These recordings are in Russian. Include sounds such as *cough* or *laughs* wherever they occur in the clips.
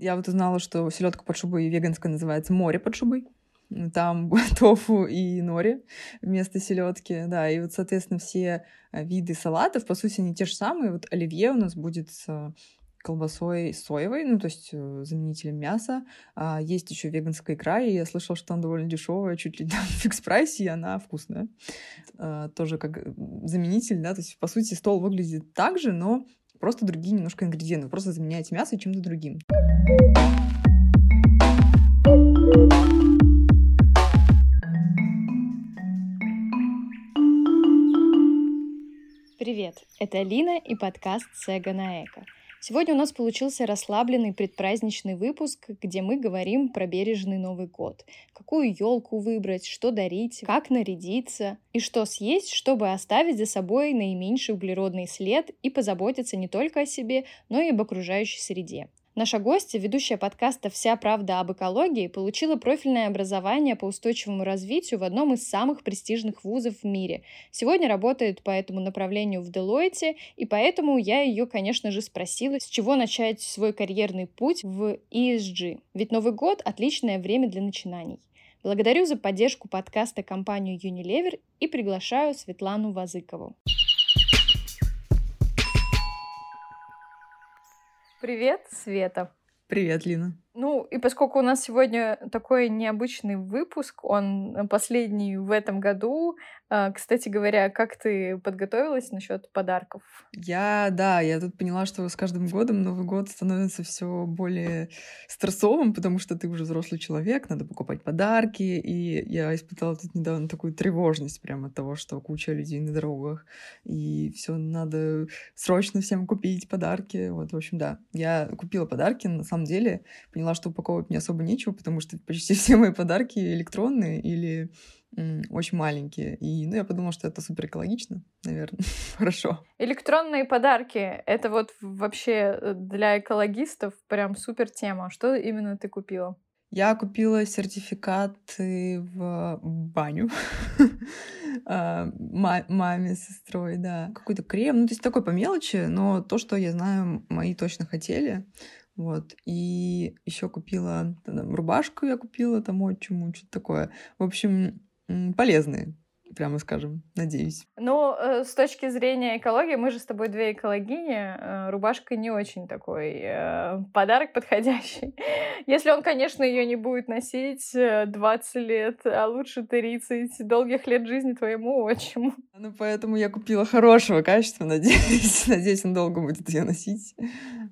Я вот узнала, что селедка под шубой веганская называется море под шубой. Там *laughs* тофу и нори вместо селедки, да, и вот, соответственно, все э, виды салатов, по сути, они те же самые. Вот оливье у нас будет с колбасой соевой, ну, то есть э, заменителем мяса. А есть еще веганская икра, и я слышала, что она довольно дешевая, чуть ли не в фикс прайсе, и она вкусная. А, тоже как заменитель, да, то есть, по сути, стол выглядит так же, но просто другие немножко ингредиенты. Вы просто заменяете мясо чем-то другим. Привет, это Алина и подкаст «Сега на эко». Сегодня у нас получился расслабленный предпраздничный выпуск, где мы говорим про бережный Новый год. Какую елку выбрать, что дарить, как нарядиться и что съесть, чтобы оставить за собой наименьший углеродный след и позаботиться не только о себе, но и об окружающей среде. Наша гостья, ведущая подкаста «Вся правда об экологии», получила профильное образование по устойчивому развитию в одном из самых престижных вузов в мире. Сегодня работает по этому направлению в Deloitte, и поэтому я ее, конечно же, спросила, с чего начать свой карьерный путь в ESG. Ведь Новый год — отличное время для начинаний. Благодарю за поддержку подкаста компанию Unilever и приглашаю Светлану Вазыкову. Привет, Света. Привет, Лина. Ну, и поскольку у нас сегодня такой необычный выпуск, он последний в этом году, а, кстати говоря, как ты подготовилась насчет подарков? Я, да, я тут поняла, что с каждым годом Новый год становится все более стрессовым, потому что ты уже взрослый человек, надо покупать подарки, и я испытала тут недавно такую тревожность прямо от того, что куча людей на дорогах, и все надо срочно всем купить подарки. Вот, в общем, да, я купила подарки, на самом деле, поняла, что упаковывать мне особо нечего, потому что почти *laughs* все мои подарки электронные или очень маленькие. И, ну, я подумала, что это супер экологично, наверное. *laughs* Хорошо. Электронные подарки — это вот вообще э, для экологистов прям супер тема. Что именно ты купила? Я купила сертификаты в баню *laughs* а, маме, сестрой, да. Какой-то крем, ну, то есть такой по мелочи, но то, что я знаю, мои точно хотели. Вот. И еще купила там, рубашку, я купила там отчиму, что-то такое. В общем, полезные прямо скажем, надеюсь. Ну, э, с точки зрения экологии, мы же с тобой две экологини, э, рубашка не очень такой э, подарок подходящий. *laughs* Если он, конечно, ее не будет носить 20 лет, а лучше 30 долгих лет жизни твоему отчиму. *laughs* Ну, поэтому я купила хорошего качества, надеюсь. *laughs* Надеюсь, он долго будет ее носить.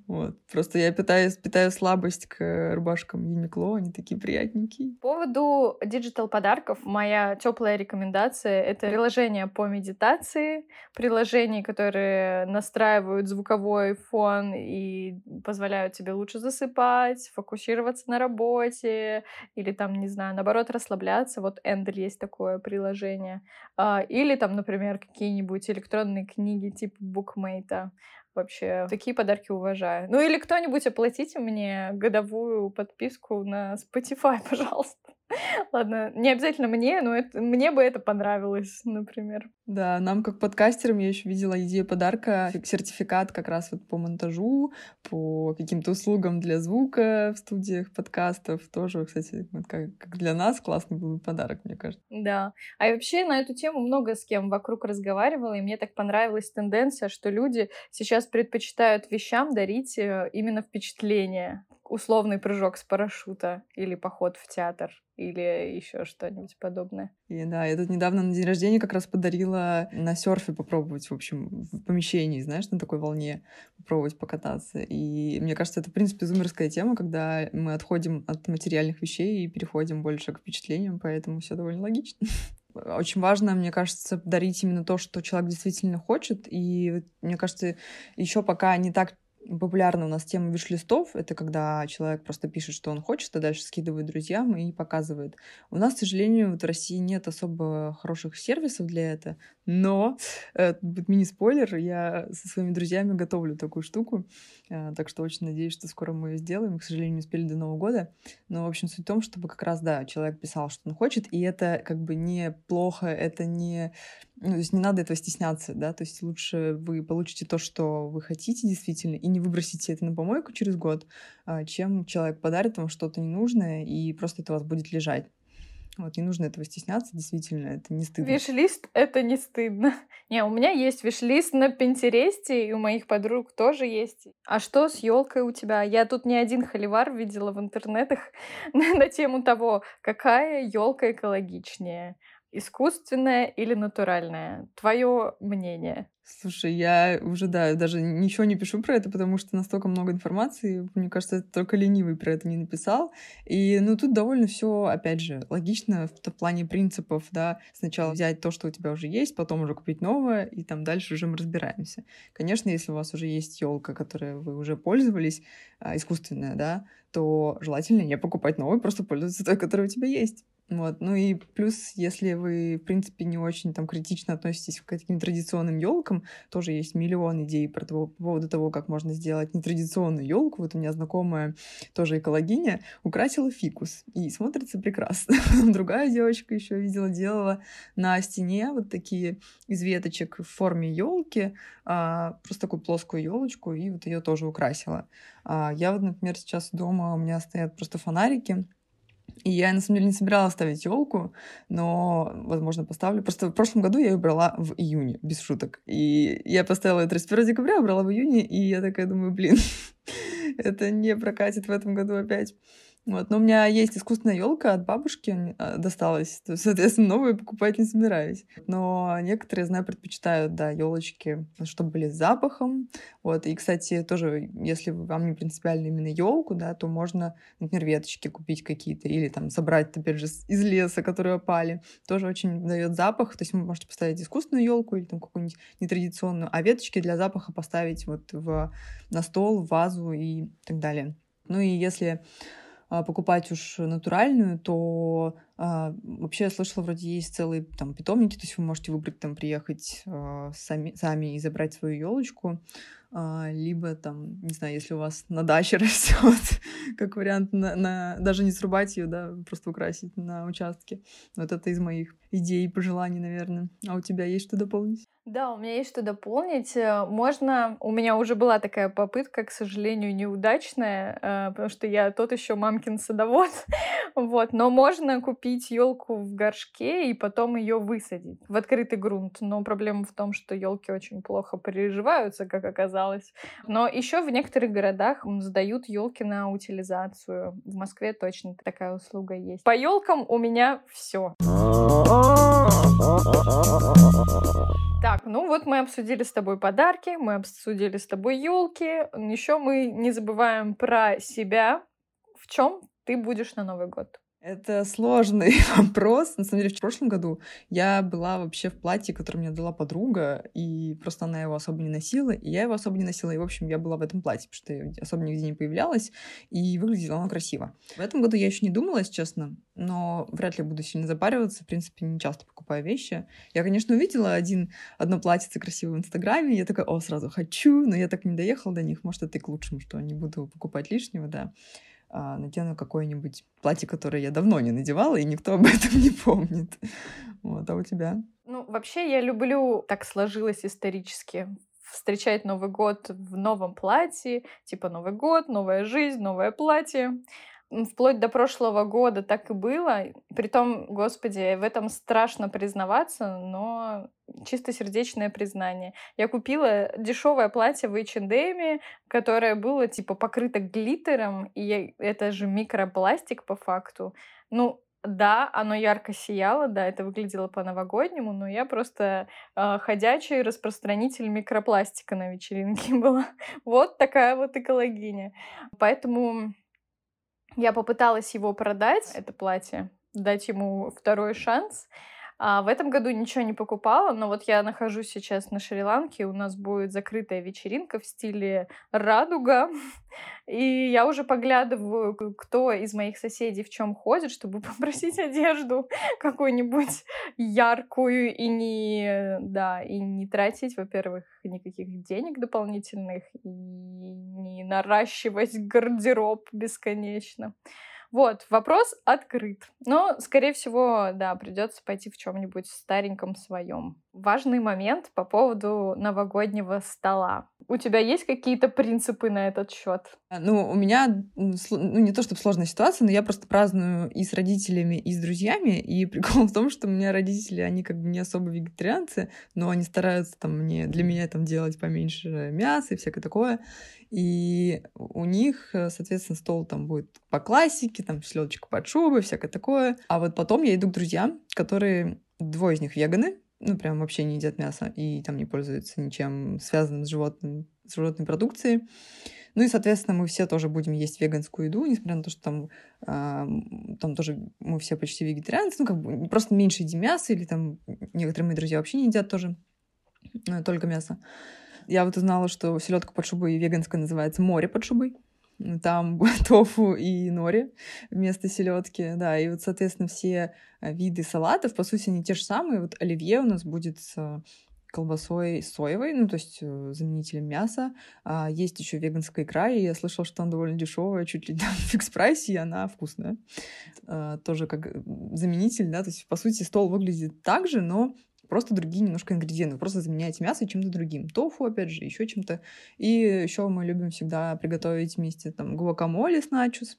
Вот. Просто я питаю, питаю слабость к рубашкам Uniqlo, они такие приятненькие. По поводу digital подарков, моя теплая рекомендация медитации — это приложения по медитации, приложения, которые настраивают звуковой фон и позволяют тебе лучше засыпать, фокусироваться на работе или там, не знаю, наоборот, расслабляться. Вот Endel есть такое приложение. А, или там, например, какие-нибудь электронные книги типа букмейта вообще такие подарки уважаю. Ну или кто-нибудь оплатите мне годовую подписку на Spotify, *laughs* пожалуйста. *laughs* Ладно, не обязательно мне, но это, мне бы это понравилось, например. Да, нам как подкастерам я еще видела идею подарка, сертификат как раз вот по монтажу, по каким-то услугам для звука в студиях подкастов. Тоже, кстати, как, как для нас классный был подарок, мне кажется. Да. А вообще на эту тему много с кем вокруг разговаривала, и мне так понравилась тенденция, что люди сейчас предпочитают вещам дарить э, именно впечатление условный прыжок с парашюта или поход в театр или еще что-нибудь подобное. И да, я тут недавно на день рождения как раз подарила на серфе попробовать, в общем, в помещении, знаешь, на такой волне попробовать покататься. И мне кажется, это, в принципе, зумерская тема, когда мы отходим от материальных вещей и переходим больше к впечатлениям, поэтому все довольно логично. *laughs* Очень важно, мне кажется, дарить именно то, что человек действительно хочет. И мне кажется, еще пока не так популярна у нас тема виш-листов. Это когда человек просто пишет, что он хочет, а дальше скидывает друзьям и показывает. У нас, к сожалению, вот в России нет особо хороших сервисов для этого, но, э, мини-спойлер, я со своими друзьями готовлю такую штуку, э, так что очень надеюсь, что скоро мы ее сделаем. К сожалению, не успели до Нового года. Но, в общем, суть в том, чтобы как раз, да, человек писал, что он хочет, и это как бы не плохо, это не Ну, то есть не надо этого стесняться, да, то есть лучше вы получите то, что вы хотите действительно, и не выбросите это на помойку через год, а, чем человек подарит вам что-то ненужное, и просто это у вас будет лежать. Вот, не нужно этого стесняться, действительно, это не стыдно. Виш-лист — это не стыдно. *laughs* Не, у меня есть виш-лист на Пинтересте, и у моих подруг тоже есть. А что с елкой у тебя? Я тут не один холивар видела в интернетах *laughs* на тему того, какая елка экологичнее искусственное или натуральное? Твое мнение? Слушай, я уже, да, даже ничего не пишу про это, потому что настолько много информации. Мне кажется, только ленивый про это не написал. И, ну, тут довольно все, опять же, логично в, в плане принципов, да. Сначала взять то, что у тебя уже есть, потом уже купить новое, и там дальше уже мы разбираемся. Конечно, если у вас уже есть елка, которой вы уже пользовались, а, искусственная, да, то желательно не покупать новую, просто пользоваться той, которая у тебя есть. Вот. Ну и плюс, если вы, в принципе, не очень там критично относитесь к таким традиционным елкам, тоже есть миллион идей про того, по поводу того, как можно сделать нетрадиционную елку. Вот у меня знакомая, тоже экологиня, украсила фикус. И смотрится прекрасно. *laughs* Другая девочка еще видела, делала на стене вот такие из веточек в форме елки, а, просто такую плоскую елочку, и вот ее тоже украсила. А, я вот, например, сейчас дома у меня стоят просто фонарики, и я, на самом деле, не собиралась ставить елку, но, возможно, поставлю. Просто в прошлом году я ее брала в июне, без шуток. И я поставила ее 31 декабря, брала в июне, и я такая думаю, блин, *laughs* это не прокатит в этом году опять. Вот. Но у меня есть искусственная елка от бабушки а, досталась. То *laughs* соответственно, новую покупать не собираюсь. Но некоторые, знаю, предпочитают, да, елочки, чтобы были с запахом. Вот. И, кстати, тоже, если вам не принципиально именно елку, да, то можно, например, веточки купить какие-то или там собрать, опять же, из леса, которые опали. Тоже очень дает запах. То есть вы можете поставить искусственную елку или там какую-нибудь нетрадиционную, а веточки для запаха поставить вот в, на стол, в вазу и так далее. Ну и если покупать уж натуральную, то а, вообще я слышала, вроде есть целые там питомники, то есть вы можете выбрать там приехать а, сами, сами и забрать свою елочку, а, либо там, не знаю, если у вас на даче *laughs* растет, как вариант, на, на, даже не срубать ее, да, просто украсить на участке. Вот это из моих идей и пожеланий, наверное. А у тебя есть что дополнить? Да, у меня есть что дополнить. Э, можно... У меня уже была такая попытка, к сожалению, неудачная, э, потому что я тот еще мамкин садовод. *laughs* вот. Но можно купить елку в горшке и потом ее высадить в открытый грунт. Но проблема в том, что елки очень плохо переживаются, как оказалось. Но еще в некоторых городах сдают елки на утилизацию. В Москве точно такая услуга есть. По елкам у меня все. Так, ну вот мы обсудили с тобой подарки, мы обсудили с тобой елки. Еще мы не забываем про себя. В чем ты будешь на Новый год? Это сложный *laughs* вопрос. На самом деле, в прошлом году я была вообще в платье, которое мне дала подруга, и просто она его особо не носила, и я его особо не носила. И, в общем, я была в этом платье, потому что я особо нигде не появлялась, и выглядело оно красиво. В этом году я еще не думала, если честно, но вряд ли буду сильно запариваться. В принципе, не часто покупаю вещи. Я, конечно, увидела один, одно платье красивое в Инстаграме, я такая, о, сразу хочу, но я так не доехала до них. Может, это и к лучшему, что не буду покупать лишнего, да надену какое-нибудь платье, которое я давно не надевала, и никто об этом не помнит. *laughs* Вот, а у тебя? Ну, вообще я люблю, так сложилось исторически, встречать Новый год в новом платье, типа Новый год, новая жизнь, новое платье вплоть до прошлого года так и было. Притом, господи, в этом страшно признаваться, но чисто сердечное признание. Я купила дешевое платье в H&M, которое было типа покрыто глиттером, и это же микропластик по факту. Ну, да, оно ярко сияло, да, это выглядело по-новогоднему, но я просто э, ходячий распространитель микропластика на вечеринке *laughs* была. вот такая вот экологиня. Поэтому я попыталась его продать, это платье, дать ему второй шанс. А в этом году ничего не покупала, но вот я нахожусь сейчас на Шри-Ланке, у нас будет закрытая вечеринка в стиле радуга, *laughs* и я уже поглядываю, кто из моих соседей в чем ходит, чтобы *laughs* попросить одежду *laughs* какую-нибудь яркую и не, да, и не тратить, во-первых, никаких денег дополнительных и не наращивать гардероб бесконечно. Вот, вопрос открыт. Но, скорее всего, да, придется пойти в чем-нибудь стареньком своем. Важный момент по поводу новогоднего стола. У тебя есть какие-то принципы на этот счет? А, ну, у меня, ну, не то чтобы сложная ситуация, но я просто праздную и с родителями, и с друзьями. И *laughs* прикол в том, что у меня родители, они как бы не особо вегетарианцы, но они стараются там мне, для меня там делать поменьше мяса и всякое такое. И у них, э, соответственно, стол там будет по классике, там селедочка под шубой, всякое такое. А вот потом я иду к друзьям, которые, двое из них веганы, ну, прям вообще не едят мясо и там не пользуются ничем связанным с животным, с животной продукцией. Ну и, соответственно, мы все тоже будем есть веганскую еду, несмотря на то, что там, э, там тоже мы все почти вегетарианцы, ну, как бы просто меньше едим мяса, или там некоторые мои друзья вообще не едят тоже э, только мясо. Я вот узнала, что селедка под шубой веганская называется море под шубой. Там *laughs* тофу и нори вместо селедки, да, и вот, соответственно, все э, виды салатов, по сути, они те же самые. Вот оливье у нас будет с колбасой соевой, ну, то есть э, заменителем мяса. А есть еще веганская икра, и я слышала, что она довольно дешевая, чуть ли там в фикс-прайсе, и она вкусная. А, тоже как заменитель, да, то есть, по сути, стол выглядит так же, но просто другие немножко ингредиенты. Вы просто заменяете мясо чем-то другим. Тофу, опять же, еще чем-то. И еще мы любим всегда приготовить вместе там гуакамоле с начос.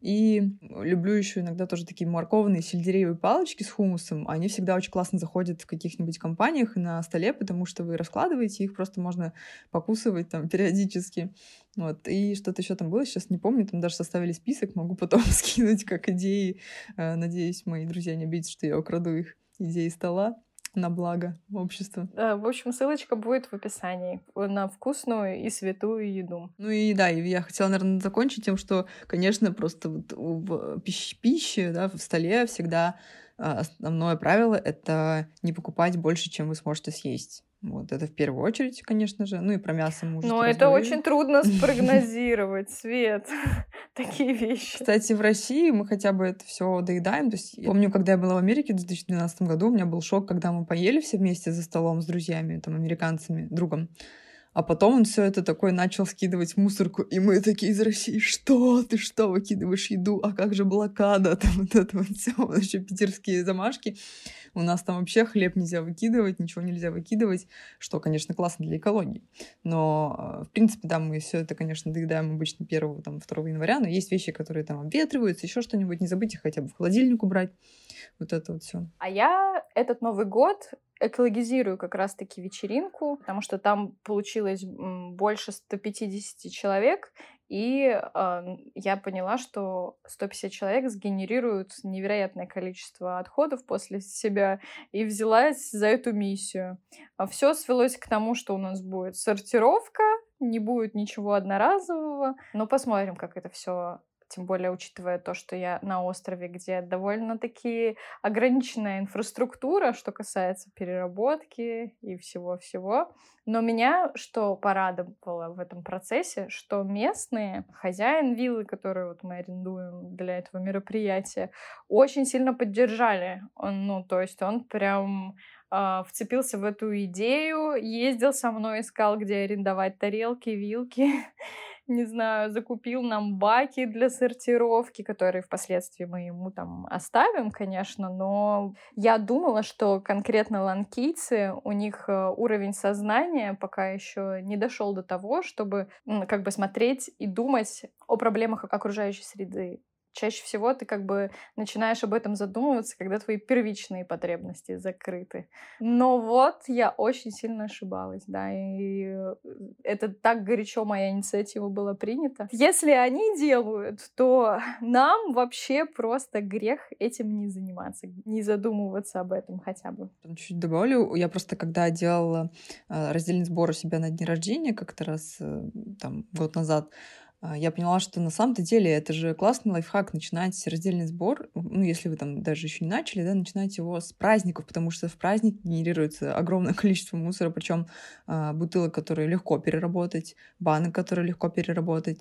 И люблю еще иногда тоже такие морковные сельдереевые палочки с хумусом. Они всегда очень классно заходят в каких-нибудь компаниях на столе, потому что вы раскладываете их, просто можно покусывать там *laughs* периодически. Вот. И что-то еще там было, сейчас не помню, там даже составили список, могу потом *laughs* скинуть как идеи. Э, надеюсь, мои друзья не обидятся, что я украду их идеи стола на благо общества. В общем, ссылочка будет в описании на вкусную и святую еду. Ну и да, и я хотела, наверное, закончить тем, что, конечно, просто вот в пищ пище, да, в столе всегда а, основное правило — это не покупать больше, чем вы сможете съесть. Вот это в первую очередь, конечно же. Ну и про мясо мы уже Но это очень трудно *laughs* спрогнозировать, Свет, *laughs* такие вещи. Кстати, в России мы хотя бы это все доедаем. То есть помню, когда я была в Америке в 2012 году, у меня был шок, когда мы поели все вместе за столом с друзьями, там, американцами, другом. А потом он все это такое начал скидывать в мусорку, и мы такие из России, что ты что выкидываешь еду, а как же блокада, *laughs* там вот это вот все, еще питерские замашки. У нас там вообще хлеб нельзя выкидывать, ничего нельзя выкидывать, что, конечно, классно для экологии. Но, э, в принципе, да, мы все это, конечно, доедаем обычно 1 там, 2 января, но есть вещи, которые там обветриваются, еще что-нибудь, не забудьте хотя бы в холодильник убрать. Вот это вот все. А я этот Новый год экологизирую как раз-таки вечеринку, потому что там получилось больше 150 человек, и э, я поняла, что 150 человек сгенерируют невероятное количество отходов после себя, и взялась за эту миссию. А Все свелось к тому, что у нас будет сортировка, не будет ничего одноразового, но посмотрим, как это все тем более учитывая то, что я на острове, где довольно-таки ограниченная инфраструктура, что касается переработки и всего-всего. Но меня что порадовало в этом процессе, что местные, хозяин виллы, которые вот мы арендуем для этого мероприятия, очень сильно поддержали. Он, ну, то есть он прям э, вцепился в эту идею, ездил со мной, искал, где арендовать тарелки, вилки *laughs* не знаю, закупил нам баки для сортировки, которые впоследствии мы ему там оставим, конечно, но я думала, что конкретно ланкийцы, у них э, уровень сознания пока еще не дошел до того, чтобы как бы смотреть и думать о проблемах окружающей среды чаще всего ты как бы начинаешь об этом задумываться, когда твои первичные потребности закрыты. Но вот я очень сильно ошибалась, да, и э, это так горячо моя инициатива была принята. Если они делают, то *laughs* нам вообще просто грех этим не заниматься, не задумываться об этом хотя бы. Чуть добавлю, я просто когда делала э, раздельный сбор у себя на день рождения как-то раз э, там год назад, я поняла, что на самом-то деле это же классный лайфхак начинать раздельный сбор, ну, если вы там даже еще не начали, да, начинать его с праздников, потому что в праздник генерируется огромное *laughs* количество мусора, причем э, бутылок, которые легко переработать, банок, которые легко переработать.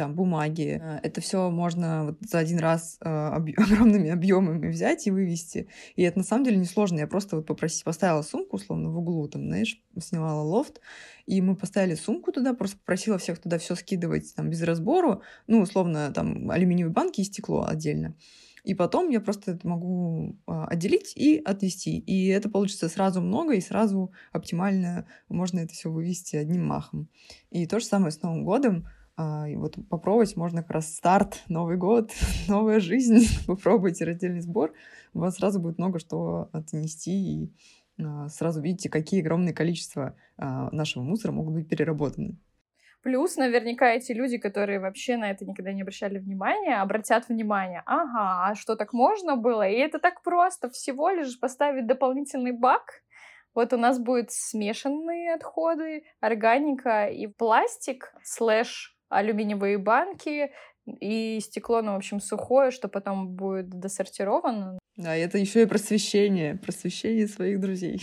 Там бумаги. Э, это все можно вот за один раз э, об... *laughs* огромными объемами взять и вывести. И это на самом деле несложно. Я просто вот попросила, поставила сумку, условно, в углу, там, знаешь, снимала лофт, и мы поставили сумку туда, просто попросила всех туда все скидывать там без разбору, ну, условно, там, алюминиевые банки и стекло отдельно. И потом я просто это могу а, отделить и отвести. И это получится сразу много и сразу оптимально можно это все вывести одним махом. И то же самое с Новым годом. А, и вот попробовать можно как раз старт, Новый год, *laughs* новая жизнь. *laughs* Попробуйте раздельный сбор. У вас сразу будет много что отнести и а, сразу видите, какие огромные количества нашего мусора могут быть переработаны. Плюс наверняка эти люди, которые вообще на это никогда не обращали внимания, обратят внимание. Ага, а что так можно было? И это так просто. Всего лишь поставить дополнительный бак. Вот у нас будут смешанные отходы, органика и пластик, слэш алюминиевые банки, и стекло, ну, в общем, сухое, что потом будет досортировано. Да, это еще и просвещение, просвещение своих друзей.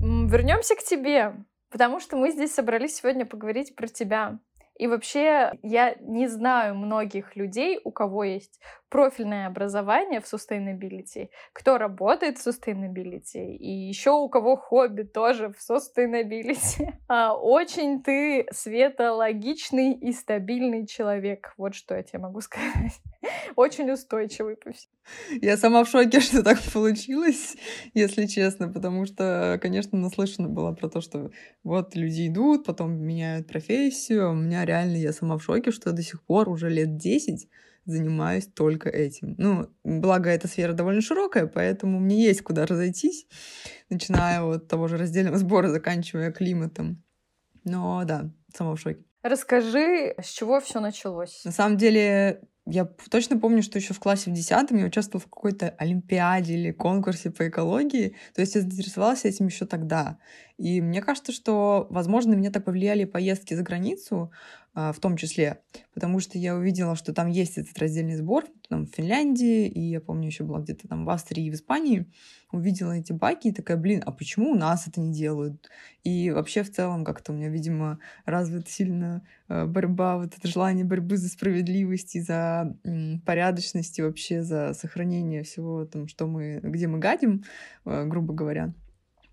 Вернемся к тебе, потому что мы здесь собрались сегодня поговорить про тебя. И вообще я не знаю многих людей, у кого есть профильное образование в sustainability, кто работает в sustainability, и еще у кого хобби тоже в sustainability. *laughs* А, очень ты, Света, логичный и стабильный человек. Вот что я тебе могу сказать. *laughs* Очень устойчивый по всему. Я сама в шоке, *laughs* что так получилось, если честно, потому что, конечно, наслышана была про то, что вот люди идут, потом меняют профессию. У меня реально, я сама в шоке, что до сих пор уже лет 10 занимаюсь только этим. Ну, благо, эта сфера довольно широкая, поэтому мне есть куда разойтись, начиная от того же раздельного сбора, заканчивая климатом. Но да, сама в шоке. Расскажи, с чего все началось? На самом деле, я точно помню, что еще в классе в десятом я участвовала в какой-то олимпиаде или конкурсе по экологии. То есть я заинтересовалась этим еще тогда. И мне кажется, что, возможно, меня так повлияли поездки за границу, а, в том числе, потому что я увидела, что там есть этот раздельный сбор, там в Финляндии, и я помню, еще была где-то там в Австрии и в Испании, увидела эти баки и такая, блин, а почему у нас это не делают? И вообще в целом как-то у меня, видимо, развита сильно э, борьба, вот это желание борьбы за справедливость и за порядочность и вообще за сохранение всего там, что мы, где мы гадим, э, грубо говоря.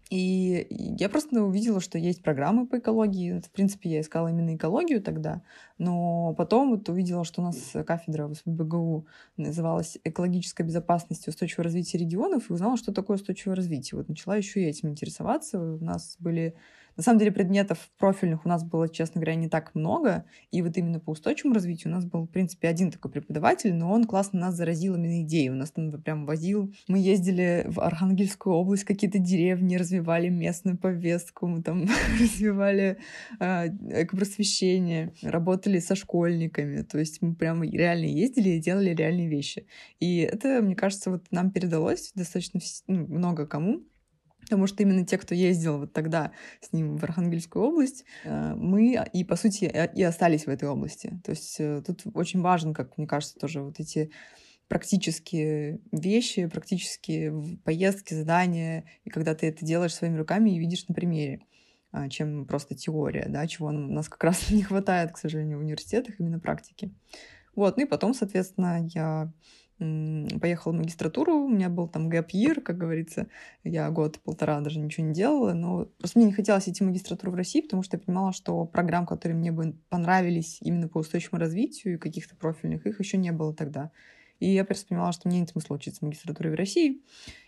И я просто увидела, что есть программы по экологии. В принципе, я искала именно экологию тогда, но потом вот увидела, что у нас кафедра в СПБГУ называлась «Экологическая безопасность и устойчивое развитие регионов», и узнала, что такое устойчивое развитие. Вот начала еще и этим интересоваться. У нас были на самом деле предметов профильных у нас было, честно говоря, не так много. И вот именно по устойчивому развитию у нас был, в принципе, один такой преподаватель, но он классно нас заразил именно идеей. У нас там прям возил. Мы ездили в Архангельскую область, какие-то деревни, развивали местную повестку, мы там *laughs* развивали э, экопросвещение, работали со школьниками. То есть мы прям реально ездили и делали реальные вещи. И это, мне кажется, вот нам передалось достаточно ну, много кому. Потому что именно те, кто ездил вот тогда с ним в Архангельскую область, э, мы и, по сути, и остались в этой области. То есть э, тут очень важно, как мне кажется, тоже вот эти практические вещи, практические поездки, задания, и когда ты это делаешь своими руками и видишь на примере а, чем просто теория, да, чего у нас как раз *laughs* не хватает, к сожалению, в университетах, именно практики. Вот, ну и потом, соответственно, я поехала в магистратуру, у меня был там гэп year, как говорится, я год-полтора даже ничего не делала, но просто мне не хотелось идти в магистратуру в России, потому что я понимала, что программ, которые мне бы понравились именно по устойчивому развитию и каких-то профильных, их еще не было тогда. И я просто понимала, что мне нет смысла учиться в магистратуре в России,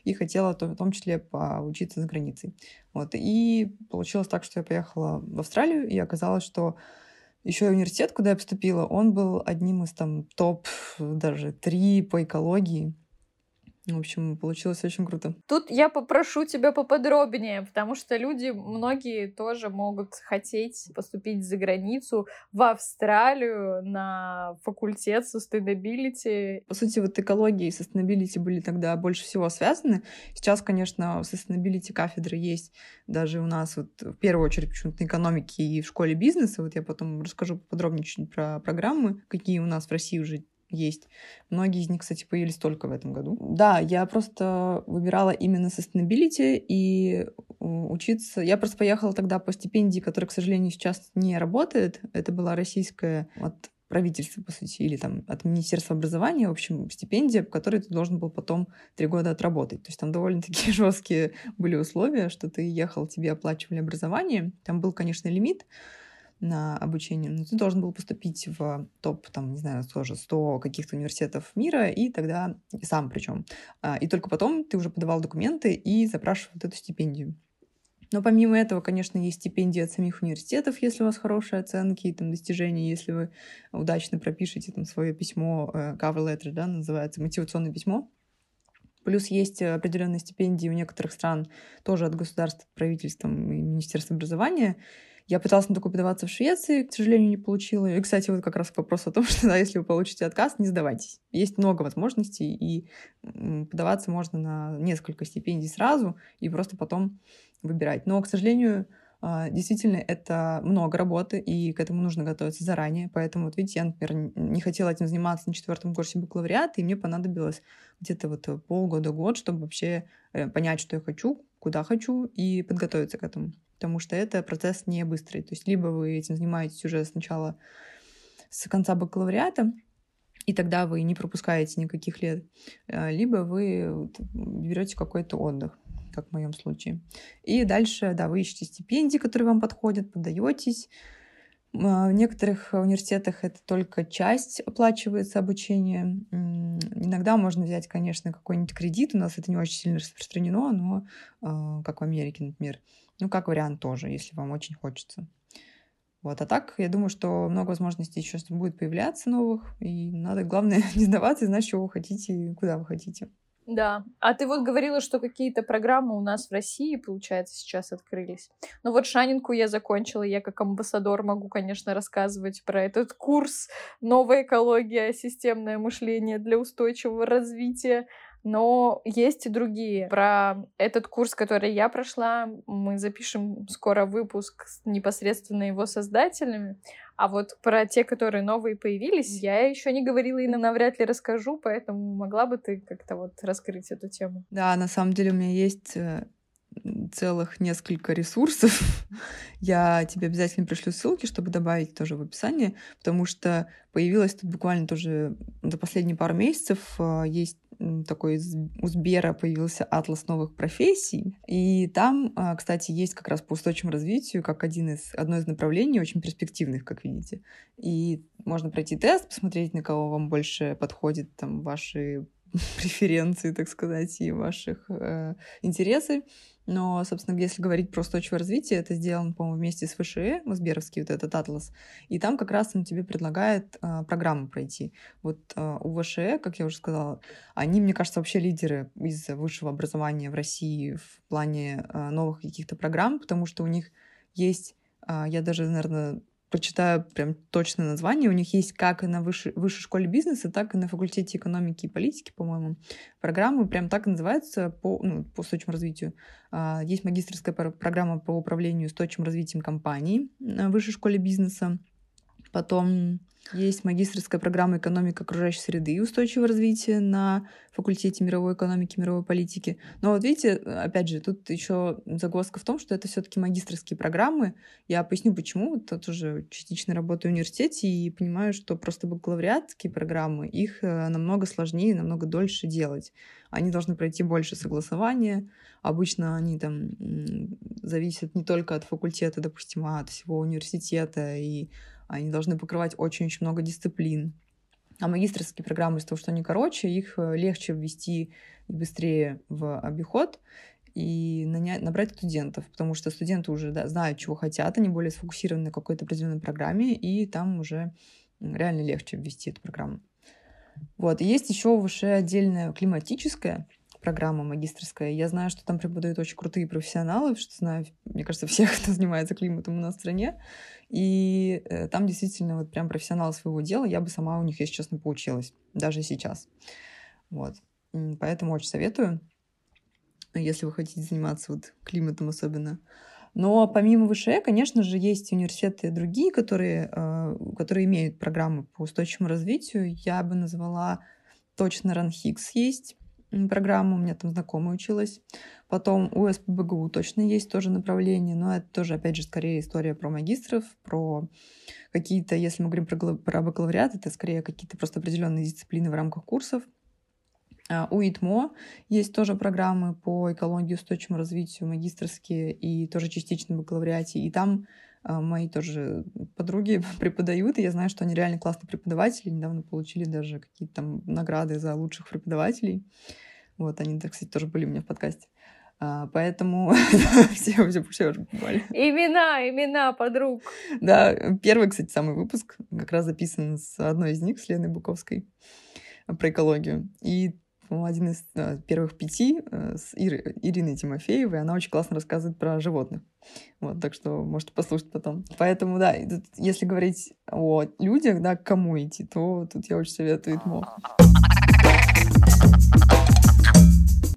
и хотела в том числе поучиться за границей. Вот. И получилось так, что я поехала в Австралию, и оказалось, что еще университет, куда я поступила, он был одним из там топ даже три по экологии. В общем, получилось очень круто. Тут я попрошу тебя поподробнее, потому что люди, многие тоже могут хотеть поступить за границу, в Австралию на факультет sustainability. По сути, вот экология и sustainability были тогда больше всего связаны. Сейчас, конечно, sustainability кафедры есть даже у нас вот в первую очередь почему-то на экономике и в школе бизнеса. Вот я потом расскажу подробнее чуть про программы, какие у нас в России уже есть. Многие из них, кстати, появились только в этом году. Да, я просто выбирала именно sustainability и учиться. Я просто поехала тогда по стипендии, которая, к сожалению, сейчас не работает. Это была российская от правительства, по сути, или там от Министерства образования, в общем, стипендия, по которой ты должен был потом три года отработать. То есть там довольно-таки *laughs* жесткие были условия, что ты ехал, тебе оплачивали образование. Там был, конечно, лимит, на обучение, но ты должен был поступить в топ, там, не знаю, тоже 100 каких-то университетов мира, и тогда, сам причем, а, и только потом ты уже подавал документы и запрашивал вот эту стипендию. Но помимо этого, конечно, есть стипендии от самих университетов, если у вас хорошие оценки и там, достижения, если вы удачно пропишете там свое письмо, э, cover letter, да, называется, мотивационное письмо. Плюс есть определенные стипендии у некоторых стран тоже от государства, правительством и Министерства образования, я пыталась на такое подаваться в Швеции, к сожалению, не получила. И, кстати, вот как раз вопрос о том, *laughs* что да, если вы получите отказ, не сдавайтесь. Есть много возможностей, и подаваться можно на несколько стипендий сразу, и просто потом выбирать. Но, к сожалению, а, действительно, это много работы, и к этому нужно готовиться заранее. Поэтому, вот видите, я, например, не хотела этим заниматься на четвертом курсе бакалавриата, и мне понадобилось где-то вот полгода-год, чтобы вообще э, понять, что я хочу, куда хочу, и подготовиться к этому потому что это процесс не быстрый. То есть либо вы этим занимаетесь уже сначала с конца бакалавриата, и тогда вы не пропускаете никаких лет, э, либо вы берете какой-то отдых, как в моем случае. И дальше, да, вы ищете стипендии, которые вам подходят, подаетесь. А, в некоторых университетах это только часть оплачивается обучение. Иногда можно взять, конечно, какой-нибудь кредит. У нас это не очень сильно распространено, но а, как в Америке, например. Ну, как вариант тоже, если вам очень хочется. Вот, а так, я думаю, что много возможностей еще будет появляться новых, и надо, главное, *laughs* не сдаваться и знать, чего вы хотите и куда вы хотите. Да. А ты вот говорила, что какие-то программы у нас в России, получается, сейчас открылись. Ну вот Шанинку я закончила, я как амбассадор могу, конечно, рассказывать про этот курс «Новая экология. Системное мышление для устойчивого развития». Но есть и другие. Про этот курс, который я прошла, мы запишем скоро выпуск непосредственно его создателями. А вот про те, которые новые появились, я еще не говорила и навряд ли расскажу, поэтому могла бы ты как-то вот раскрыть эту тему? Да, на самом деле у меня есть э, целых несколько ресурсов. *laughs* Я тебе обязательно пришлю ссылки, чтобы добавить тоже в описание, потому что появилась тут буквально тоже за последние пару месяцев э, есть такой у Сбера появился атлас новых профессий, и там, а, кстати, есть как раз по устойчивому развитию как один из, одно из направлений, очень перспективных, как видите. И можно пройти тест, посмотреть, на кого вам больше подходит там ваши *laughs* преференции, так сказать, и ваших э, интересы. Но, собственно, если говорить про устойчивое развитие, это сделано, по-моему, вместе с ВШЭ, Мосберовский вот этот атлас, и там как раз он тебе предлагает э, программу пройти. Вот э, у ВШЭ, как я уже сказала, они, мне кажется, вообще лидеры из высшего образования в России в плане э, новых каких-то программ, потому что у них есть, э, я даже, наверное, прочитаю прям точное название. У них есть как и на высшей, высшей школе бизнеса, так и на факультете экономики и политики, по-моему. Программы прям так и называются по, ну, по устойчивому развитию. А, есть магистрская программа по управлению устойчивым развитием компаний на высшей школе бизнеса. Потом есть магистрская программа «Экономика окружающей среды и устойчивого развития» на факультете мировой экономики, мировой политики. Но вот видите, опять же, тут еще загвоздка в том, что это все-таки магистрские программы. Я поясню, почему. Тут уже частично работаю в университете и понимаю, что просто бакалавриатские программы, их э, намного сложнее, намного дольше делать. Они должны пройти больше согласования. Обычно они там зависят не только от факультета, допустим, а от всего университета и они должны покрывать очень-очень много дисциплин. А магистрские программы, из-за того, что они короче, их э, легче ввести быстрее в обиход и нанять, набрать студентов, потому что студенты уже да, знают, чего хотят, они более сфокусированы на какой-то определенной программе, и там уже реально легче ввести эту программу. Вот. И есть еще уже отдельная климатическая программа магистрская. Я знаю, что там преподают очень крутые профессионалы, что знаю, мне кажется, всех, *laughs* кто занимается климатом у нас в стране. И э, там действительно вот прям профессионалы своего дела. Я бы сама у них, если честно, поучилась. Даже сейчас. Вот. Поэтому очень советую, если вы хотите заниматься вот климатом особенно. Но помимо ВШЭ, конечно же, есть университеты другие, которые, э, которые имеют программы по устойчивому развитию. Я бы назвала точно РАНХИКС есть программа, у меня там знакомая училась. Потом у СПБГУ точно есть тоже направление, но это тоже, опять же, скорее история про магистров, про какие-то, если мы говорим про, про бакалавриат, это скорее какие-то просто определенные дисциплины в рамках курсов. А, у ИТМО есть тоже программы по экологии, устойчивому развитию, магистрские и тоже частично бакалавриате. И там мои тоже подруги *laughs* преподают, и я знаю, что они реально классные преподаватели. Недавно получили даже какие-то там награды за лучших преподавателей. Вот, они, кстати, тоже были у меня в подкасте. А, поэтому *laughs* все, все, все уже побывали. Имена, имена подруг. Да, первый, кстати, самый выпуск как раз записан с одной из них, с Леной Буковской, про экологию. И по-моему, один из э, первых пяти э, с Ир, Ириной Тимофеевой. Она очень классно рассказывает про животных. Вот, так что можете послушать потом. Поэтому, да, тут, если говорить о людях, да, к кому идти, то тут я очень советую ИТМО.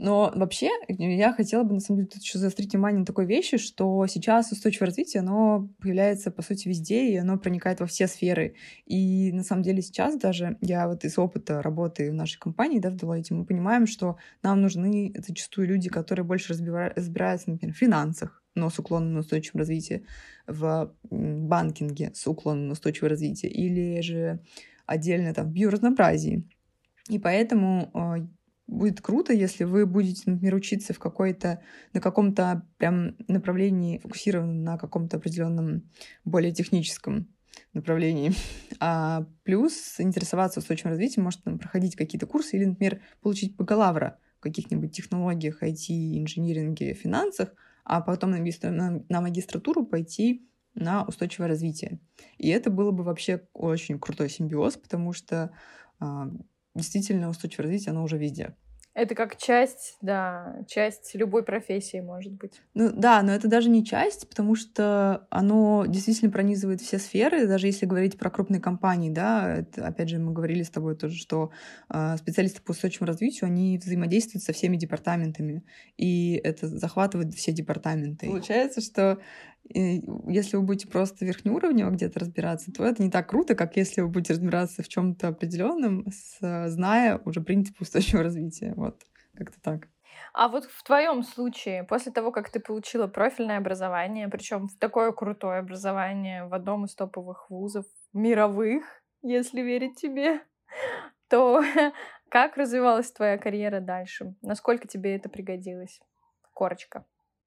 Но вообще я хотела бы, на самом деле, тут еще заострить внимание на такой вещи, что сейчас устойчивое развитие, оно появляется, по сути, везде, и оно проникает во все сферы. И на самом деле сейчас даже я вот из опыта работы в нашей компании, да, в Deloitte, мы понимаем, что нам нужны зачастую люди, которые больше разбираются, например, в финансах, но с уклоном на устойчивое развитие, в банкинге с уклоном на устойчивое развитие, или же отдельно там в биоразнообразии. И поэтому а, будет круто, если вы будете, например, учиться в какой-то, на каком-то прям направлении, фокусированном на каком-то определенном более техническом направлении. *laughs* А плюс интересоваться устойчивым развитием, может там, проходить какие-то курсы или, например, получить бакалавра в каких-нибудь технологиях, IT, инжиниринге, финансах, а потом на, на магистратуру пойти на устойчивое развитие. И это было бы вообще очень крутой симбиоз, потому что а, действительно устойчивое развитие, оно уже везде. Это как часть, да, часть любой профессии, может быть. Ну да, но это даже не часть, потому что оно действительно пронизывает все сферы, даже если говорить про крупные компании, да, это, опять же, мы говорили с тобой тоже, что э, специалисты по устойчивому развитию, они взаимодействуют со всеми департаментами, и это захватывает все департаменты. Получается, что и если вы будете просто верхнеуровнево где-то разбираться, то это не так круто, как если вы будете разбираться в чем-то определенном, зная уже принципы устойчивого развития. Вот, как-то так. А вот в твоем случае, после того, как ты получила профильное образование, причем такое крутое образование в одном из топовых вузов мировых, если верить тебе, *laughs* то *laughs* как развивалась твоя карьера дальше? Насколько тебе это пригодилось? Корочка.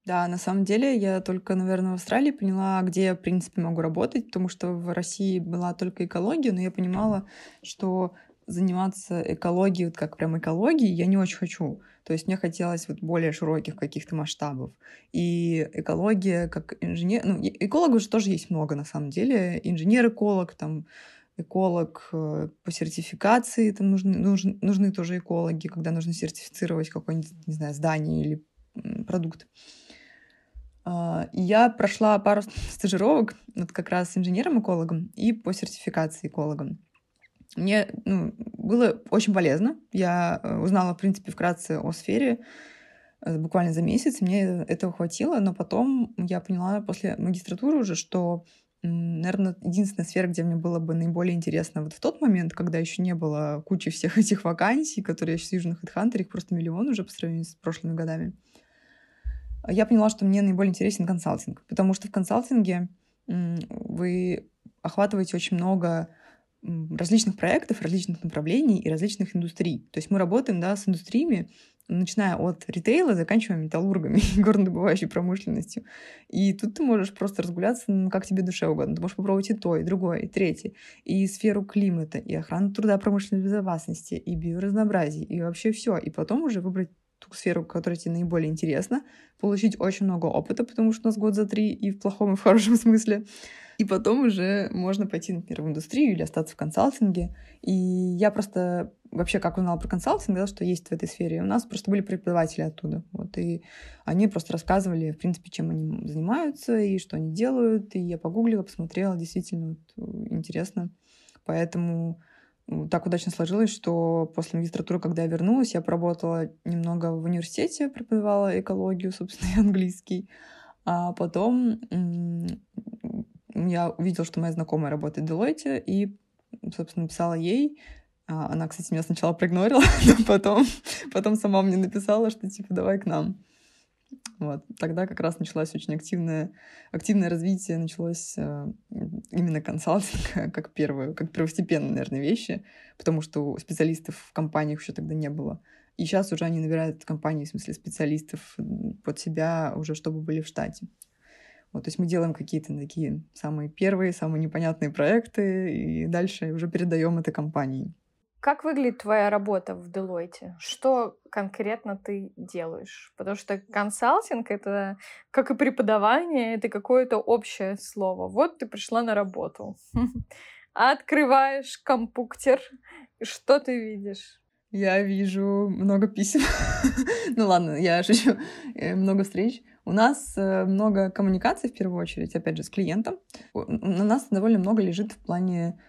Да, на самом деле я только, наверное, в Австралии поняла, где я, в принципе, могу работать, потому что в России была только экология, но я понимала, что заниматься экологией, вот как прям экологией, я не очень хочу. То есть мне хотелось вот более широких каких-то масштабов. И экология как инженер... Ну, экологов же тоже есть много, на самом деле. Инженер-эколог, там, эколог э, по сертификации, там нужны, нужны, нужны тоже экологи, когда нужно сертифицировать какое-нибудь, не знаю, здание или продукт. А, я прошла пару *laughs* стажировок, вот как раз с инженером-экологом и по сертификации экологом. Мне ну, было очень полезно. Я э, узнала, в принципе, вкратце о сфере э, буквально за месяц. Мне этого хватило, но потом я поняла после магистратуры уже, что, наверное, единственная сфера, где мне было бы наиболее интересно вот в тот момент, когда еще не было кучи всех *laughs* этих вакансий, которые я сейчас вижу на HeadHunter, их просто миллион уже по сравнению с прошлыми годами — я поняла, что мне наиболее интересен консалтинг, потому что в консалтинге вы охватываете очень много различных проектов, различных направлений и различных индустрий. То есть мы работаем да, с индустриями, начиная от ритейла, заканчивая металлургами *laughs* и горнодобывающей промышленностью. И тут ты можешь просто разгуляться, ну, как тебе душе угодно. Ты можешь попробовать и то, и другое, и третье. И сферу климата, и охрану труда, промышленной безопасности, и биоразнообразие, и вообще все. И потом уже выбрать ту сферу, которая тебе наиболее интересна, получить очень много опыта, потому что у нас год за три и в плохом, и в хорошем *laughs* смысле. И потом уже можно пойти, например, в индустрию или остаться в консалтинге. И я просто вообще как узнала про консалтинг, да, что есть в этой сфере. У нас просто были преподаватели оттуда. Вот, и они просто рассказывали, в принципе, чем они занимаются и что они делают. И я погуглила, посмотрела, действительно вот, интересно. Поэтому так удачно сложилось, что после магистратуры, когда я вернулась, я поработала немного в университете, преподавала экологию, *laughs* собственно, и английский. А потом я увидела, что моя знакомая работает в Deloitte, и, собственно, написала ей. А, она, кстати, меня сначала проигнорила, *laughs* но потом, потом сама мне написала, что типа давай к нам. Вот. Тогда как раз началось очень активное, активное развитие, началось э, именно консалтинг *laughs* как первую, как первостепенные, наверное, вещи, потому что специалистов в компаниях еще тогда не было. И сейчас уже они набирают компании, в смысле специалистов под себя уже, чтобы были в штате. Вот, то есть мы делаем какие-то такие самые первые, самые непонятные проекты, и дальше уже передаем это компании. Как выглядит твоя работа в Deloitte? Что конкретно ты делаешь? Потому что консалтинг — это, как и преподавание, это какое-то общее слово. Вот ты пришла на работу. *laughs* Открываешь компьютер, что ты видишь? Я вижу много писем. *laughs* ну ладно, я шучу. Э, много встреч. У нас э, много коммуникаций, в первую очередь, опять же, с клиентом. На нас довольно много лежит в плане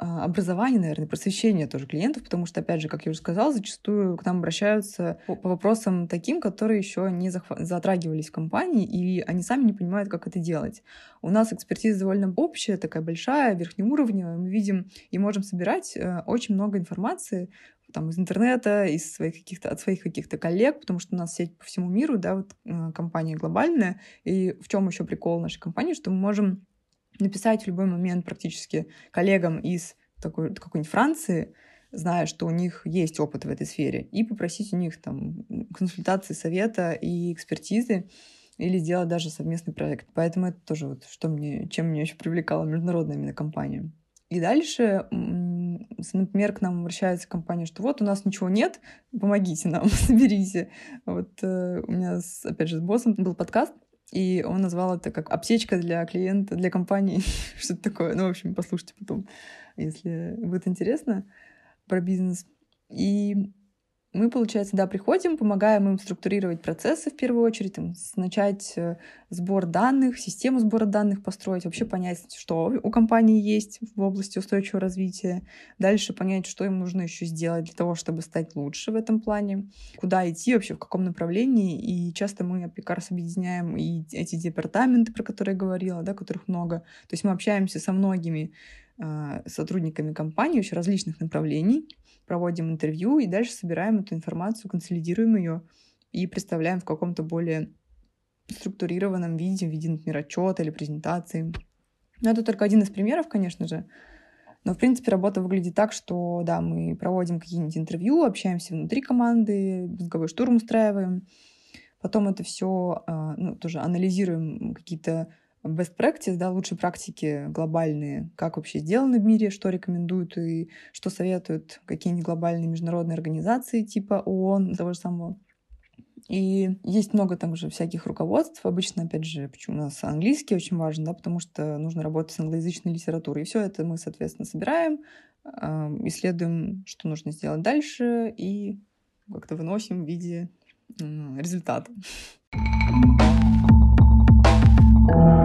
а, образования, наверное, просвещения тоже клиентов, потому что, опять же, как я уже сказала, зачастую к нам обращаются по, по вопросам таким, которые еще не захва- затрагивались в компании, и они сами не понимают, как это делать. У нас экспертиза довольно общая, такая большая, верхнеуровневая. Мы видим и можем собирать э, очень много информации там, из интернета, из своих каких-то, от своих каких-то коллег, потому что у нас сеть по всему миру, да, вот э, компания глобальная. И в чем еще прикол нашей компании, что мы можем написать в любой момент практически коллегам из такой, какой-нибудь Франции, зная, что у них есть опыт в этой сфере, и попросить у них там консультации, совета и экспертизы, или сделать даже совместный проект. Поэтому это тоже вот что мне, чем меня еще привлекала международная именно компания. И дальше, например, к нам обращается компания, что вот у нас ничего нет, помогите нам, *laughs* соберите. Вот э, у меня, опять же, с боссом был подкаст, и он назвал это как аптечка для клиента, для компании, *laughs* что-то такое. Ну, в общем, послушайте потом, если будет интересно про бизнес. И мы, получается, да, приходим, помогаем им структурировать процессы в первую очередь, там, начать э, сбор данных, систему сбора данных построить, вообще понять, что у компании есть в области устойчивого развития, дальше понять, что им нужно еще сделать для того, чтобы стать лучше в этом плане, куда идти вообще, в каком направлении, и часто мы как раз объединяем и эти департаменты, про которые я говорила, да, которых много, то есть мы общаемся со многими э, сотрудниками компании очень различных направлений, проводим интервью и дальше собираем эту информацию, консолидируем ее и представляем в каком-то более структурированном виде, в виде, например, отчета или презентации. Но это только один из примеров, конечно же. Но, в принципе, работа выглядит так, что, да, мы проводим какие-нибудь интервью, общаемся внутри команды, мозговой штурм устраиваем. Потом это все а, ну, тоже анализируем какие-то best practice, да, лучшие практики глобальные, как вообще сделаны в мире, что рекомендуют и что советуют какие-нибудь глобальные международные организации типа ООН, того же самого. И есть много там уже всяких руководств. Обычно, опять же, почему у нас английский очень важен, да, потому что нужно работать с англоязычной литературой. И все это мы, соответственно, собираем, исследуем, что нужно сделать дальше, и как-то выносим в виде результата. такой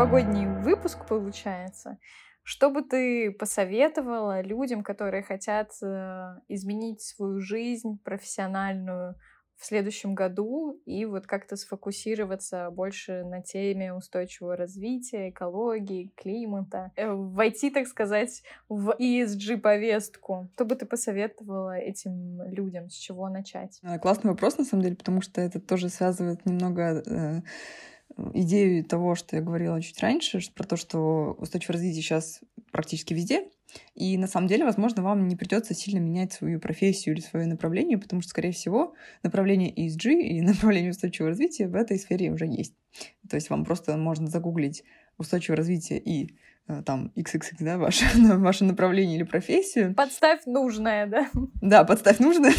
новогодний выпуск получается. Что бы ты посоветовала людям, которые хотят э, изменить свою жизнь профессиональную в следующем году и вот как-то сфокусироваться больше на теме устойчивого развития, экологии, климата, э, войти, так сказать, в ESG-повестку. Что бы ты посоветовала этим людям, с чего начать? Э, классный вопрос, на самом деле, потому что это тоже связывает немного идею того, что я говорила чуть раньше, про то, что устойчивое развитие сейчас практически везде. И на самом деле, возможно, вам не придется сильно менять свою профессию или свое направление, потому что, скорее всего, направление ESG и *laughs* направление устойчивого развития в этой сфере уже есть. То есть вам просто можно загуглить устойчивое развитие и там XXX, да, ваше, *laughs* ваше направление или профессию. Подставь нужное, да? Да, подставь нужное.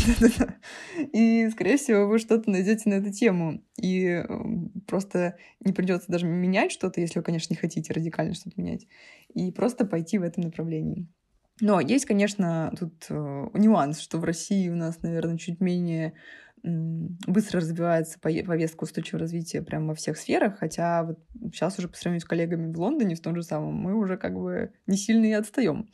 *laughs* И, скорее всего, вы что-то найдете на эту тему. И эм, просто не придется даже менять что-то, если вы, конечно, не хотите радикально что-то менять. И просто пойти в этом направлении. Но есть, конечно, тут э, нюанс, что в России у нас, наверное, чуть менее быстро развивается повестка устойчивого развития прямо во всех сферах, хотя вот сейчас уже по сравнению с коллегами в Лондоне в том же самом мы уже как бы не сильно и отстаем.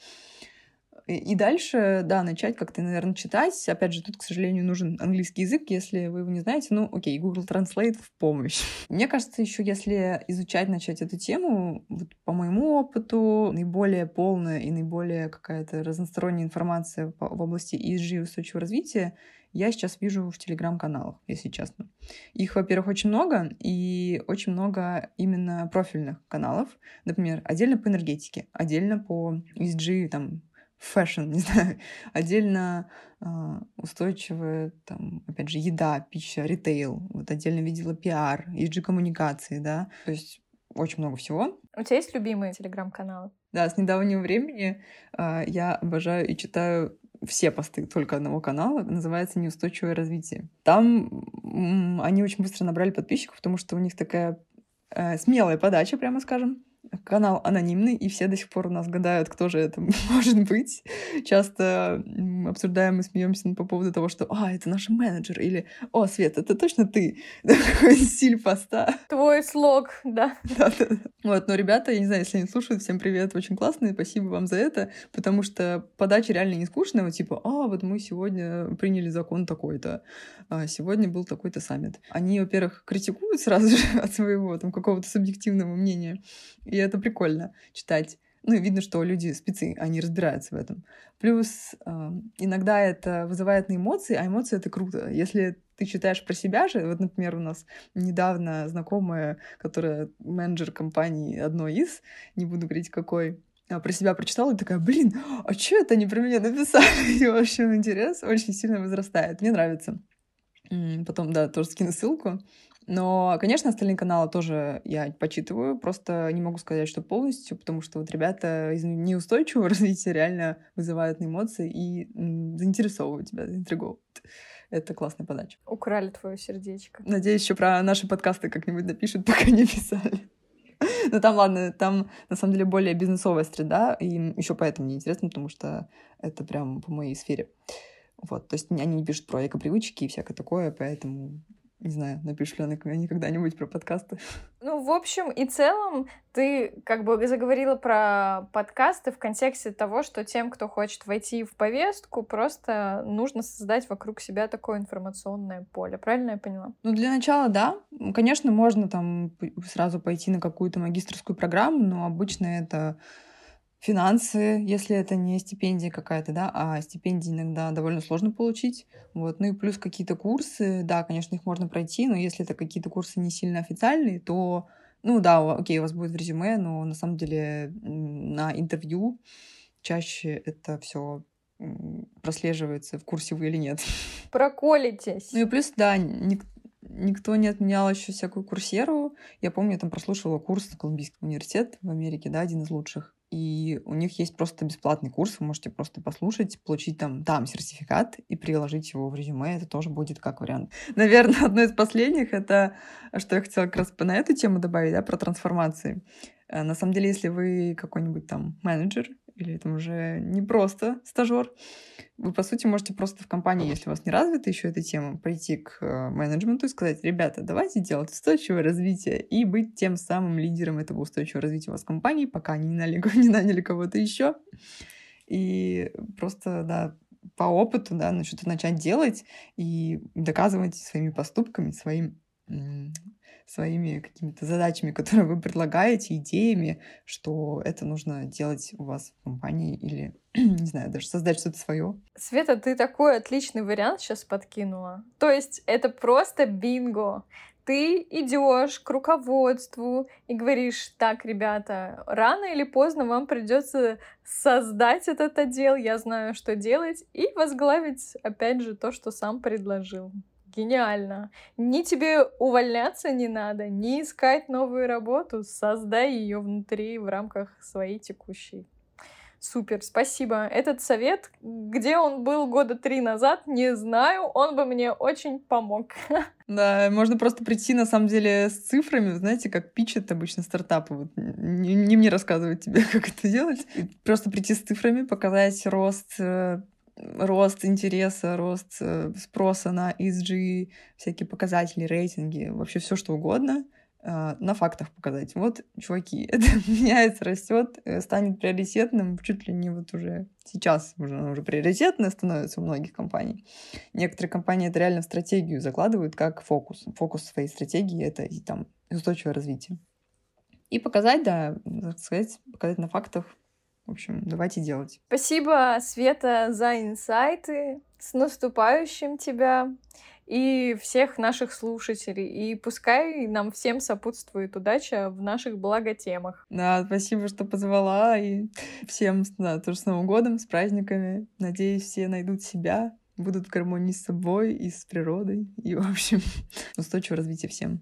И дальше, да, начать как-то, наверное, читать. Опять же, тут, к сожалению, нужен английский язык. Если вы его не знаете, ну, окей, Google Translate в помощь. *laughs* Мне кажется, еще если изучать, начать эту тему, вот по моему опыту, наиболее полная и наиболее какая-то разносторонняя информация в области ESG устойчивого развития я сейчас вижу в телеграм-каналах, если честно. Их, во-первых, очень много, и очень много именно профильных каналов. Например, отдельно по энергетике, отдельно по ESG, там, fashion, *laughs* не знаю, отдельно э, устойчивая, там, опять же, еда, пища, ритейл. Вот отдельно видела пиар, ESG-коммуникации, да. То есть очень много всего. У тебя есть любимые телеграм-каналы? Да, с недавнего времени э, я обожаю и читаю все посты только одного канала, называется «Неустойчивое развитие». Там они очень быстро набрали подписчиков, потому что у них такая э, смелая подача, прямо скажем канал анонимный, и все до сих пор у нас гадают, кто же это *laughs* может быть. Часто обсуждаем и смеемся по поводу того, что «А, это наш менеджер», или «О, Свет, это точно ты?» *laughs* Стиль поста. Твой слог, да. да, да. Вот, но ребята, я не знаю, если они слушают, всем привет, очень классные, спасибо вам за это, потому что подача реально не скучная, вот типа «А, вот мы сегодня приняли закон такой-то, а сегодня был такой-то саммит». Они, во-первых, критикуют сразу *laughs* же от своего там какого-то субъективного мнения, и это прикольно читать. Ну, и видно, что люди спецы, они разбираются в этом. Плюс э, иногда это вызывает на эмоции, а эмоции — это круто. Если ты читаешь про себя же, вот, например, у нас недавно знакомая, которая менеджер компании одной из, не буду говорить какой, а, про себя прочитала и такая, блин, а что это они про меня написали? *laughs* И, в общем, интерес очень сильно возрастает. Мне нравится. Потом, да, тоже скину ссылку. Но, конечно, остальные каналы тоже я почитываю, просто не могу сказать, что полностью, потому что вот ребята из неустойчивого *laughs* развития реально вызывают на эмоции и заинтересовывают тебя, заинтриговывают. Это классная подача. Украли твое сердечко. Надеюсь, еще про наши подкасты как-нибудь напишут, *laughs* пока не писали. Ну там, ладно, там на самом деле более бизнесовая среда, и еще поэтому мне интересно, потому что это прям по моей сфере. Вот, то есть они не пишут про эко-привычки и всякое такое, поэтому не знаю, напишешь ли она когда-нибудь про подкасты. *laughs* Ну, в общем и целом, ты как бы заговорила про подкасты в контексте того, что тем, кто хочет войти в повестку, просто нужно создать вокруг себя такое информационное поле. Правильно я поняла? Ну, для начала, да. Конечно, можно там сразу пойти на какую-то магистрскую программу, но обычно это финансы, если это не стипендия какая-то, да, а стипендии иногда довольно сложно получить. Вот. Ну и плюс какие-то курсы, да, конечно, их можно пройти, но если это какие-то курсы не сильно официальные, то, ну да, окей, у вас будет в резюме, но на самом деле на интервью чаще это все прослеживается, в курсе вы или нет. *laughs* Проколитесь. Ну и плюс, да, ник- никто не отменял еще всякую курсеру. Я помню, я там прослушала курс на Колумбийский университет в Америке, да, один из лучших и у них есть просто бесплатный курс, вы можете просто послушать, получить там, там сертификат и приложить его в резюме, это тоже будет как вариант. *laughs* Наверное, одно из последних, это что я хотела как раз на эту тему добавить, да, про трансформации. Э, на самом деле, если вы какой-нибудь там менеджер или это уже не просто стажер, вы, по сути, можете просто в компании, если у вас не развита еще эта тема, прийти к э, менеджменту и сказать, ребята, давайте делать устойчивое развитие и быть тем самым лидером этого устойчивого развития у вас в компании, пока они не наняли, *laughs* не наняли кого-то еще. И просто, да, по опыту, да, ну, что-то начать делать и доказывать своими поступками, своим своими какими-то задачами, которые вы предлагаете, идеями, что это нужно делать у вас в компании или, *clears throat* не знаю, даже создать что-то свое. Света, ты такой отличный вариант сейчас подкинула. То есть это просто бинго ты идешь к руководству и говоришь, так, ребята, рано или поздно вам придется создать этот отдел, я знаю, что делать, и возглавить, опять же, то, что сам предложил. Гениально. Ни тебе увольняться не надо, ни искать новую работу. Создай ее внутри в рамках своей текущей. Супер, спасибо. Этот совет, где он был года три назад, не знаю, он бы мне очень помог. *laughs* Да, можно просто прийти, на самом деле, с цифрами, знаете, как пичат обычно стартапы. Вот, не, не мне рассказывать тебе, *laughs* как это делать. Просто прийти с цифрами, показать рост э, рост интереса, рост э, спроса на ESG, всякие показатели, рейтинги, вообще все что угодно, э, на фактах показать. Вот, чуваки, *laughs* это меняется, растет, э, станет приоритетным чуть ли не вот уже сейчас уже, уже приоритетное становится у многих компаний. Некоторые компании это реально в стратегию закладывают как фокус. Фокус своей стратегии — это там устойчивое развитие. И показать, да, так сказать, показать на фактах. В общем, давайте делать. Спасибо, Света, за инсайты. С наступающим тебя и всех наших слушателей. И пускай нам всем сопутствует удача в наших благотемах. Да, спасибо, что позвала. И всем да, тоже с Новым годом, с праздниками. Надеюсь, все найдут себя, будут в гармонии с собой и с природой. И, в общем, *laughs* устойчивого развития всем.